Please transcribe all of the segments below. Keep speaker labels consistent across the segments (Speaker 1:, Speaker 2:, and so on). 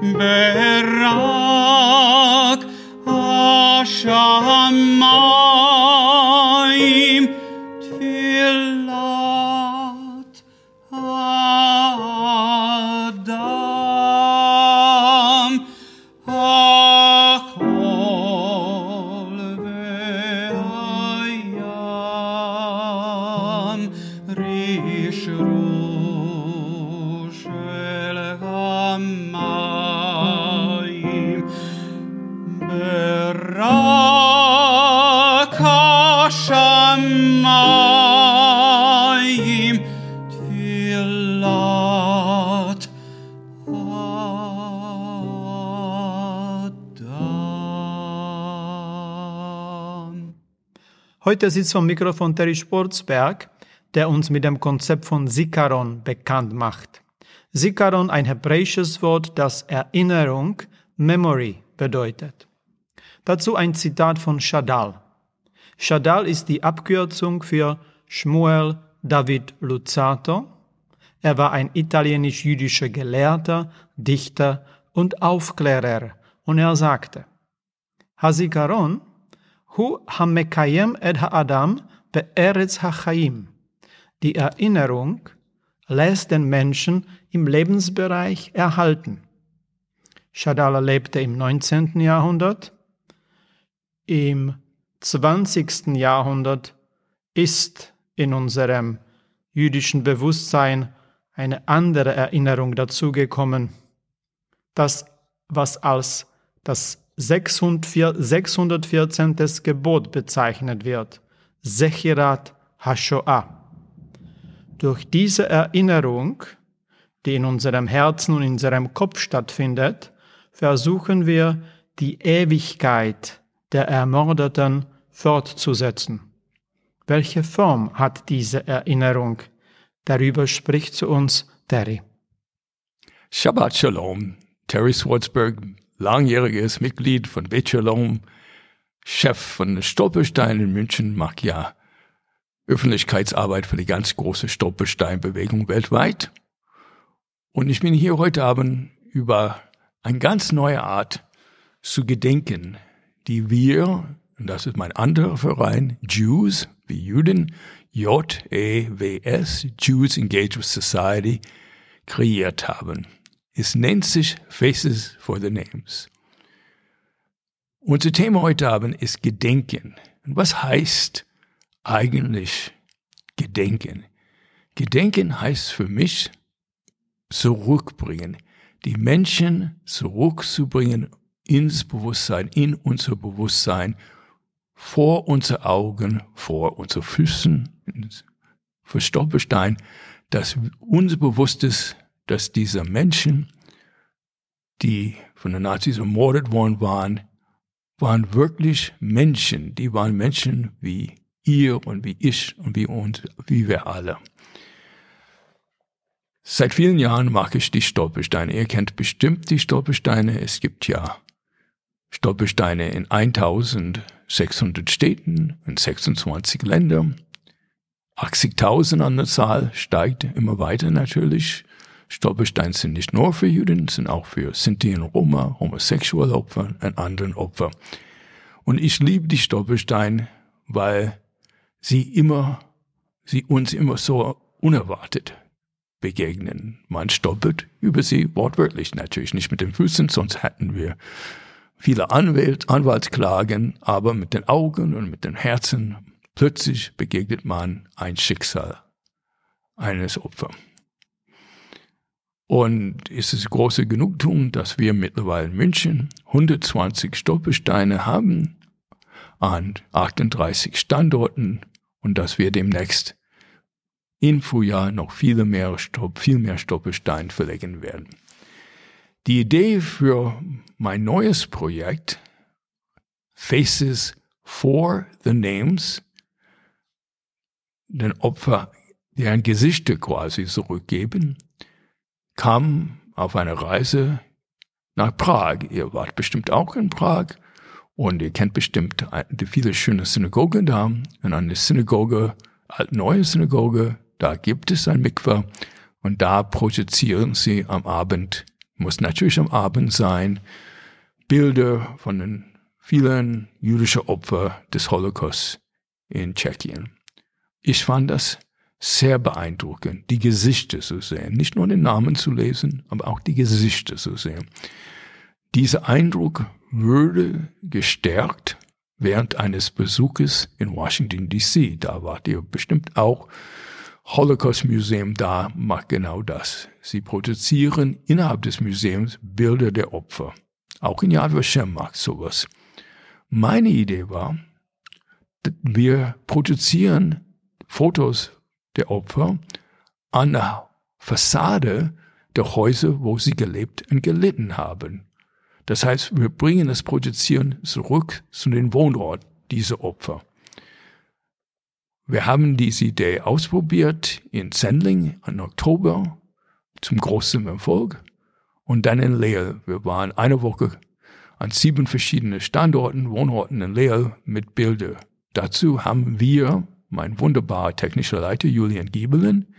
Speaker 1: They Heute sitzt vom Mikrofon Terry Sportsberg, der uns mit dem Konzept von Zikaron bekannt macht. Zikaron, ein hebräisches Wort, das Erinnerung, Memory bedeutet. Dazu ein Zitat von Shadal. Shadal ist die Abkürzung für Shmuel David Luzzatto. Er war ein italienisch-jüdischer Gelehrter, Dichter und Aufklärer und er sagte, Hazikaron hu hamekayem et ha'adam be'eretz ha'chaim. Die Erinnerung lässt den Menschen im Lebensbereich erhalten. Shadala lebte im 19. Jahrhundert. Im 20. Jahrhundert ist in unserem jüdischen Bewusstsein eine andere Erinnerung dazugekommen. Das, was als das 614. Gebot bezeichnet wird, Sechirat HaShoah. Durch diese Erinnerung, die in unserem Herzen und in unserem Kopf stattfindet, versuchen wir, die Ewigkeit der Ermordeten fortzusetzen. Welche Form hat diese Erinnerung? Darüber spricht zu uns Terry.
Speaker 2: Shabbat Shalom. Terry Swartzberg, langjähriges Mitglied von Bet Shalom, Chef von Stolperstein in München, macht ja Öffentlichkeitsarbeit für die ganz große Stolpersteinbewegung weltweit. Und ich bin hier heute Abend über eine ganz neue Art zu gedenken, die wir, und das ist mein anderer Verein, Jews, wie Juden, J-E-W-S, Jews Engagement Society, kreiert haben. Es nennt sich Faces for the Names. Unser Thema heute Abend ist Gedenken. Und was heißt eigentlich Gedenken? Gedenken heißt für mich zurückbringen, die Menschen zurückzubringen ins Bewusstsein, in unser Bewusstsein, vor unsere Augen, vor unsere Füßen, für Stolperstein, dass uns bewusst ist, dass diese Menschen, die von den Nazis ermordet worden waren, waren wirklich Menschen. Die waren Menschen wie ihr und wie ich und wie uns, wie wir alle. Seit vielen Jahren mag ich die Stolpersteine. Ihr kennt bestimmt die Stolpersteine. Es gibt ja Stolpersteine in 1600 Städten, in 26 Ländern. 80.000 an der Zahl steigt immer weiter natürlich. Stolpersteine sind nicht nur für Juden, sind auch für Sinti und Roma, homosexuelle Opfer und anderen Opfer. Und ich liebe die Stolpersteine, weil sie immer, sie uns immer so unerwartet begegnen. Man stolpert über sie wortwörtlich natürlich nicht mit den Füßen, sonst hätten wir viele Anwalt, Anwaltsklagen, aber mit den Augen und mit den Herzen plötzlich begegnet man ein Schicksal eines Opfers. Und es ist große Genugtuung, dass wir mittlerweile in München 120 Stolpersteine haben an 38 Standorten und dass wir demnächst im Frühjahr noch viele mehr Stopp, viel mehr Stolperstein verlegen werden. Die Idee für mein neues Projekt Faces for the Names, den Opfer deren Gesichter quasi zurückgeben, kam auf eine Reise nach Prag. Ihr wart bestimmt auch in Prag und ihr kennt bestimmt die viele schöne Synagogen da. Und eine Synagoge, neue Synagoge, da gibt es ein Mikvah und da projizieren sie am Abend, muss natürlich am Abend sein, Bilder von den vielen jüdischen Opfern des Holocaust in Tschechien. Ich fand das sehr beeindruckend, die Gesichter zu sehen. Nicht nur den Namen zu lesen, aber auch die Gesichter zu sehen. Dieser Eindruck würde gestärkt während eines Besuches in Washington DC. Da wart ihr bestimmt auch. Holocaust Museum da macht genau das. Sie produzieren innerhalb des Museums Bilder der Opfer. Auch in Yad Vashem macht sowas. Meine Idee war, wir produzieren Fotos der Opfer an der Fassade der Häuser, wo sie gelebt und gelitten haben. Das heißt, wir bringen das Projizieren zurück zu den Wohnort dieser Opfer. Wir haben diese Idee ausprobiert in Sendling im Oktober zum großen Erfolg und dann in Leel. Wir waren eine Woche an sieben verschiedenen Standorten, Wohnorten in Leel mit Bilder. Dazu haben wir mein wunderbarer technischer Leiter Julian Giebelen.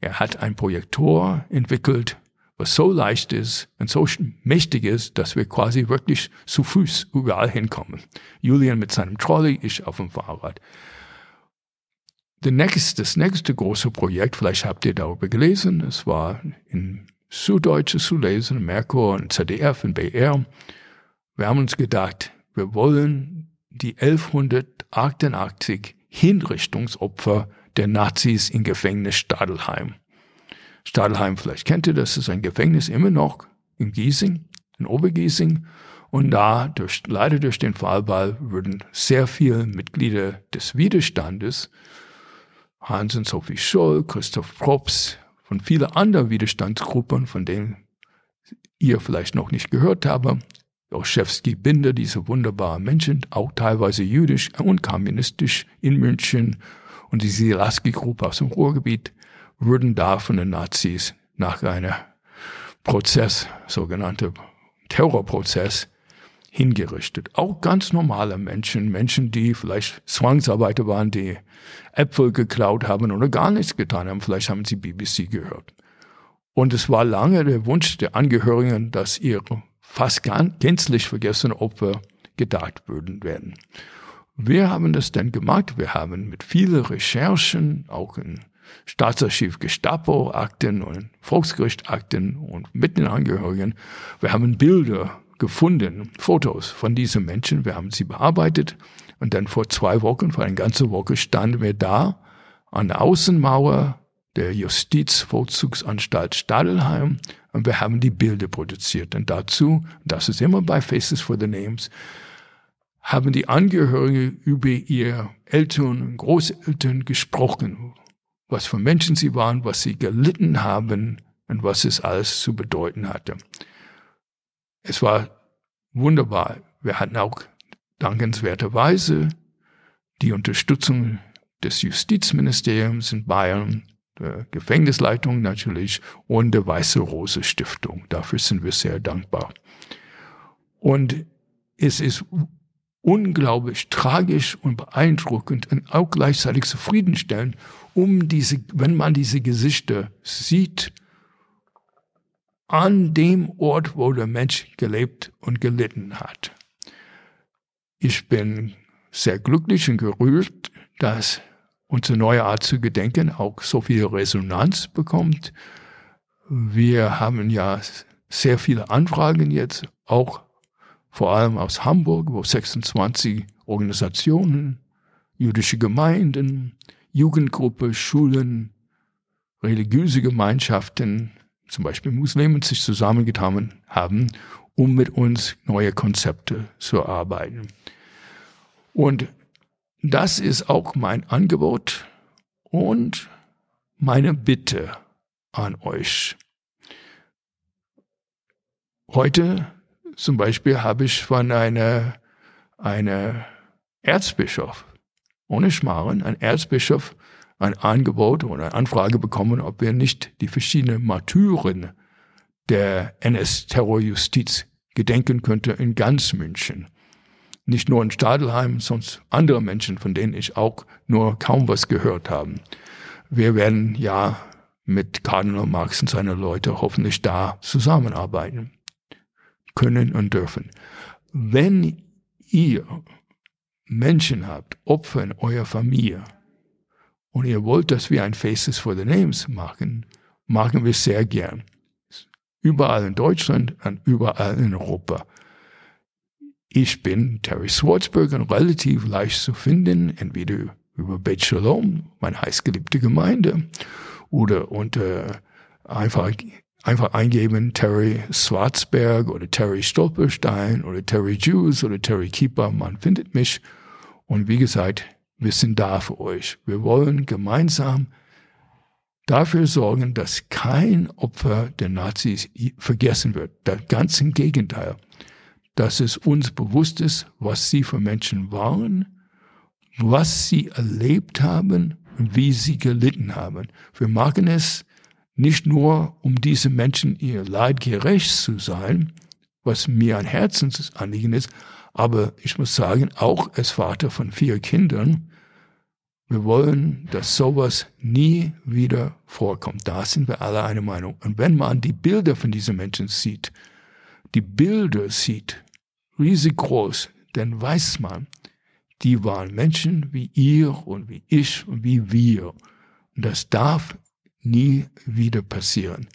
Speaker 2: Er hat ein Projektor entwickelt, was so leicht ist und so mächtig ist, dass wir quasi wirklich zu Fuß überall hinkommen. Julian mit seinem Trolley, ich auf dem Fahrrad. Nächste, das nächste große Projekt, vielleicht habt ihr darüber gelesen, es war in Süddeutsche zu lesen, Merkur und ZDF und BR. Wir haben uns gedacht, wir wollen die 1188 Hinrichtungsopfer der Nazis im Gefängnis Stadelheim. Stadelheim, vielleicht kennt ihr das, ist ein Gefängnis immer noch in Giesing, in Obergiesing. Und da, durch, leider durch den Fallball, wurden sehr viele Mitglieder des Widerstandes, Hans und Sophie Scholl, Christoph Props, von vielen anderen Widerstandsgruppen, von denen ihr vielleicht noch nicht gehört habt, Olszewski Binder, diese wunderbaren Menschen, auch teilweise jüdisch und kommunistisch in München und die Silaski-Gruppe aus dem Ruhrgebiet wurden da von den Nazis nach einer Prozess, sogenannter Terrorprozess, hingerichtet. Auch ganz normale Menschen, Menschen, die vielleicht Zwangsarbeiter waren, die Äpfel geklaut haben oder gar nichts getan haben. Vielleicht haben sie BBC gehört. Und es war lange der Wunsch der Angehörigen, dass ihre fast gänzlich vergessene Opfer gedacht würden werden. Wir haben das dann gemacht. Wir haben mit vielen Recherchen, auch in Staatsarchiv Gestapo-Akten und Volksgericht-Akten und mit den Angehörigen, wir haben Bilder gefunden, Fotos von diesen Menschen. Wir haben sie bearbeitet. Und dann vor zwei Wochen, vor einer ganzen Woche, standen wir da an der Außenmauer der Justizvollzugsanstalt Stadelheim und wir haben die Bilder produziert. Und dazu, das ist immer bei Faces for the Names, haben die Angehörigen über ihre Eltern und Großeltern gesprochen, was für Menschen sie waren, was sie gelitten haben und was es alles zu bedeuten hatte. Es war wunderbar. Wir hatten auch dankenswerterweise die Unterstützung des Justizministeriums in Bayern der Gefängnisleitung natürlich und der Weiße Rose Stiftung. Dafür sind wir sehr dankbar. Und es ist unglaublich tragisch und beeindruckend und auch gleichzeitig zufriedenstellend, um diese, wenn man diese Gesichter sieht, an dem Ort, wo der Mensch gelebt und gelitten hat. Ich bin sehr glücklich und gerührt, dass unsere neue Art zu gedenken auch so viel Resonanz bekommt. Wir haben ja sehr viele Anfragen jetzt, auch vor allem aus Hamburg, wo 26 Organisationen, jüdische Gemeinden, Jugendgruppe, Schulen, religiöse Gemeinschaften, zum Beispiel Muslimen, sich zusammengetan haben, um mit uns neue Konzepte zu arbeiten. Und das ist auch mein Angebot und meine Bitte an euch. Heute zum Beispiel habe ich von einer, einer Erzbischof, ohne Schmarren, ein Erzbischof, ein Angebot oder eine Anfrage bekommen, ob wir nicht die verschiedenen Martyren der NS-Terrorjustiz gedenken könnte in ganz München. Nicht nur in Stadelheim, sonst andere Menschen, von denen ich auch nur kaum was gehört habe. Wir werden ja mit Kardinal Marx und seine Leute hoffentlich da zusammenarbeiten können und dürfen. Wenn ihr Menschen habt, Opfer in eurer Familie, und ihr wollt, dass wir ein Faces for the Names machen, machen wir sehr gern. Überall in Deutschland und überall in Europa. Ich bin Terry Swartzberg und relativ leicht zu finden, entweder über Beit Shalom, meine heißgeliebte Gemeinde, oder unter einfach, einfach eingeben Terry Swartzberg oder Terry Stolperstein oder Terry Jews oder Terry Keeper, man findet mich. Und wie gesagt, wir sind da für euch. Wir wollen gemeinsam dafür sorgen, dass kein Opfer der Nazis vergessen wird. Ganz im Gegenteil, dass es uns bewusst ist, was sie für Menschen waren, was sie erlebt haben und wie sie gelitten haben. Wir machen es nicht nur, um diese Menschen ihr Leid gerecht zu sein, was mir ein Herzensanliegen ist, aber ich muss sagen, auch als Vater von vier Kindern, wir wollen, dass sowas nie wieder vorkommt. Da sind wir alle einer Meinung. Und wenn man die Bilder von diesen Menschen sieht, die Bilder sieht, riesig groß, dann weiß man, die waren Menschen wie ihr und wie ich und wie wir. Und das darf nie wieder passieren.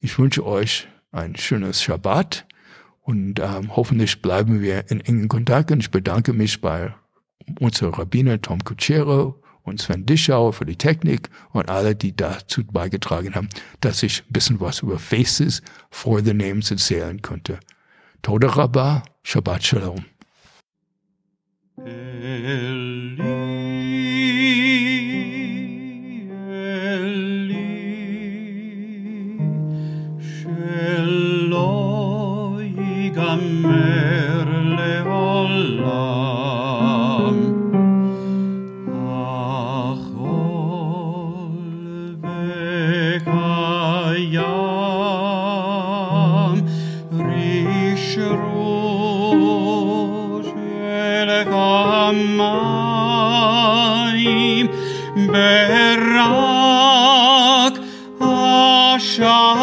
Speaker 2: Ich wünsche euch ein schönes Schabbat und ähm, hoffentlich bleiben wir in engen Kontakt. Und ich bedanke mich bei unserem Rabbiner Tom Kuchero und Sven Dischauer für die Technik und alle, die dazu beigetragen haben, dass ich ein bisschen was über Faces for the Names erzählen konnte. תודה רבה, שבת שלום.
Speaker 3: אלי, אלי, שלא ייגמר berrak, așa